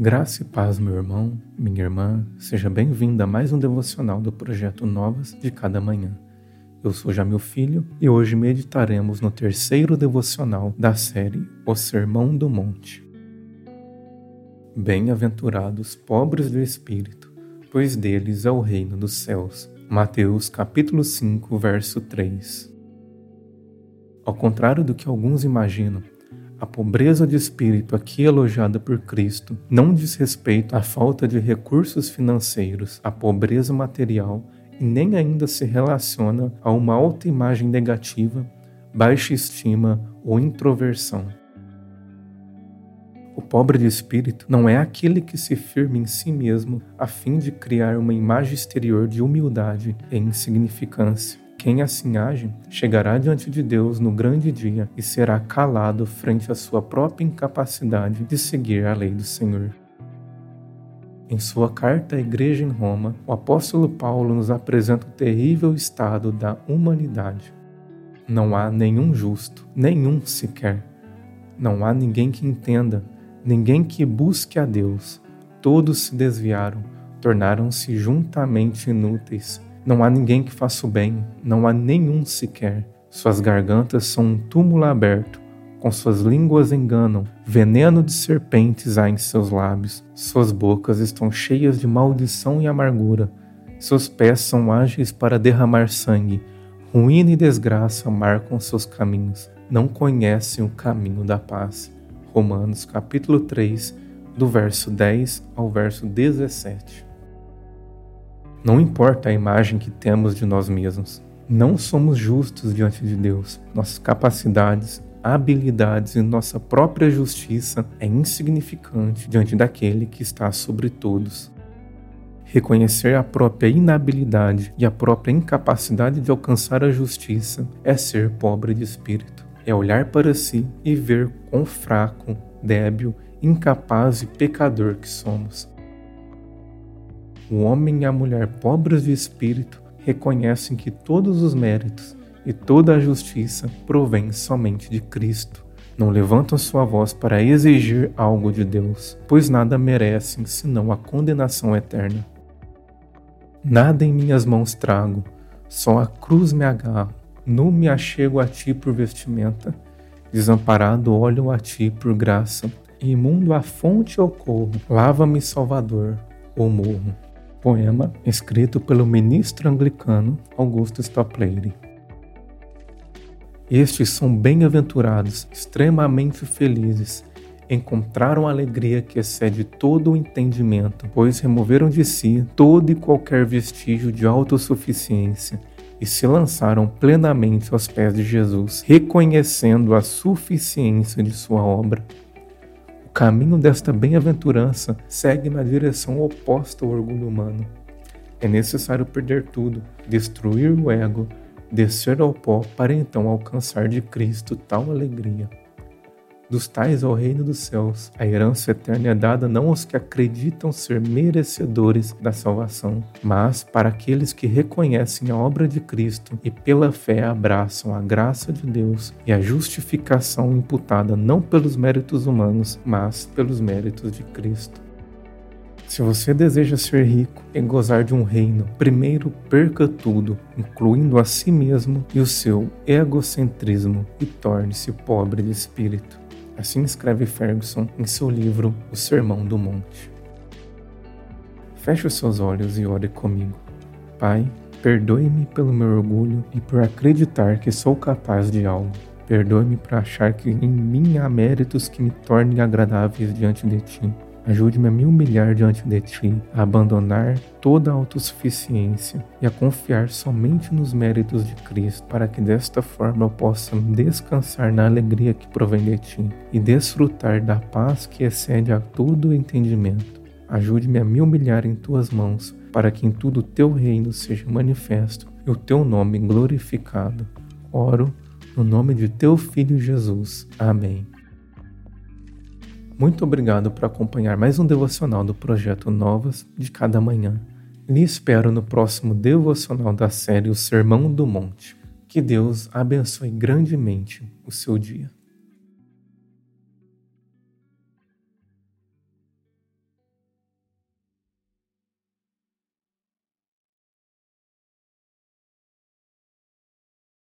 Graça e paz, meu irmão, minha irmã, seja bem-vindo a mais um devocional do projeto Novas de Cada Manhã. Eu sou Jamil Filho e hoje meditaremos no terceiro devocional da série O Sermão do Monte. Bem-aventurados pobres de espírito, pois deles é o reino dos céus. Mateus capítulo 5, verso 3. Ao contrário do que alguns imaginam, a pobreza de espírito aqui elogiada por Cristo não diz respeito à falta de recursos financeiros, à pobreza material e nem ainda se relaciona a uma autoimagem negativa, baixa estima ou introversão. O pobre de espírito não é aquele que se firma em si mesmo a fim de criar uma imagem exterior de humildade e insignificância. Quem assim age chegará diante de Deus no grande dia e será calado frente à sua própria incapacidade de seguir a lei do Senhor. Em sua carta à igreja em Roma, o apóstolo Paulo nos apresenta o terrível estado da humanidade. Não há nenhum justo, nenhum sequer. Não há ninguém que entenda, ninguém que busque a Deus. Todos se desviaram, tornaram-se juntamente inúteis não há ninguém que faça o bem, não há nenhum sequer. Suas gargantas são um túmulo aberto, com suas línguas enganam, veneno de serpentes há em seus lábios, suas bocas estão cheias de maldição e amargura, seus pés são ágeis para derramar sangue, ruína e desgraça marcam seus caminhos, não conhecem o caminho da paz. Romanos capítulo 3, do verso 10 ao verso 17. Não importa a imagem que temos de nós mesmos. Não somos justos diante de Deus. Nossas capacidades, habilidades e nossa própria justiça é insignificante diante daquele que está sobre todos. Reconhecer a própria inabilidade e a própria incapacidade de alcançar a justiça é ser pobre de espírito. É olhar para si e ver quão fraco, débil, incapaz e pecador que somos. O homem e a mulher pobres de espírito reconhecem que todos os méritos e toda a justiça provém somente de Cristo. Não levantam sua voz para exigir algo de Deus, pois nada merecem senão a condenação eterna. Nada em minhas mãos trago, só a cruz me agarro. Nu me achego a ti por vestimenta, desamparado olho a ti por graça, imundo a fonte eu corro. Lava-me, Salvador, ou morro. Poema escrito pelo ministro anglicano Augusto Stopleire. Estes são bem-aventurados, extremamente felizes, encontraram alegria que excede todo o entendimento, pois removeram de si todo e qualquer vestígio de autossuficiência e se lançaram plenamente aos pés de Jesus, reconhecendo a suficiência de sua obra caminho desta bem-aventurança segue na direção oposta ao orgulho humano. É necessário perder tudo, destruir o ego, descer ao pó para então alcançar de Cristo tal alegria. Dos tais ao reino dos céus, a herança eterna é dada não aos que acreditam ser merecedores da salvação, mas para aqueles que reconhecem a obra de Cristo e pela fé abraçam a graça de Deus e a justificação imputada não pelos méritos humanos, mas pelos méritos de Cristo. Se você deseja ser rico e gozar de um reino, primeiro perca tudo, incluindo a si mesmo e o seu egocentrismo, e torne-se pobre de espírito. Assim escreve Ferguson em seu livro O Sermão do Monte. Feche os seus olhos e ore comigo. Pai, perdoe-me pelo meu orgulho e por acreditar que sou capaz de algo. Perdoe-me por achar que em mim há méritos que me tornem agradáveis diante de ti. Ajude-me a me humilhar diante de ti, a abandonar toda a autossuficiência e a confiar somente nos méritos de Cristo, para que desta forma eu possa descansar na alegria que provém de ti e desfrutar da paz que excede a todo entendimento. Ajude-me a me humilhar em tuas mãos, para que em tudo o teu reino seja manifesto e o teu nome glorificado. Oro no nome de teu Filho Jesus. Amém. Muito obrigado por acompanhar mais um devocional do projeto Novas de Cada Manhã. Lhe espero no próximo devocional da série O Sermão do Monte. Que Deus abençoe grandemente o seu dia.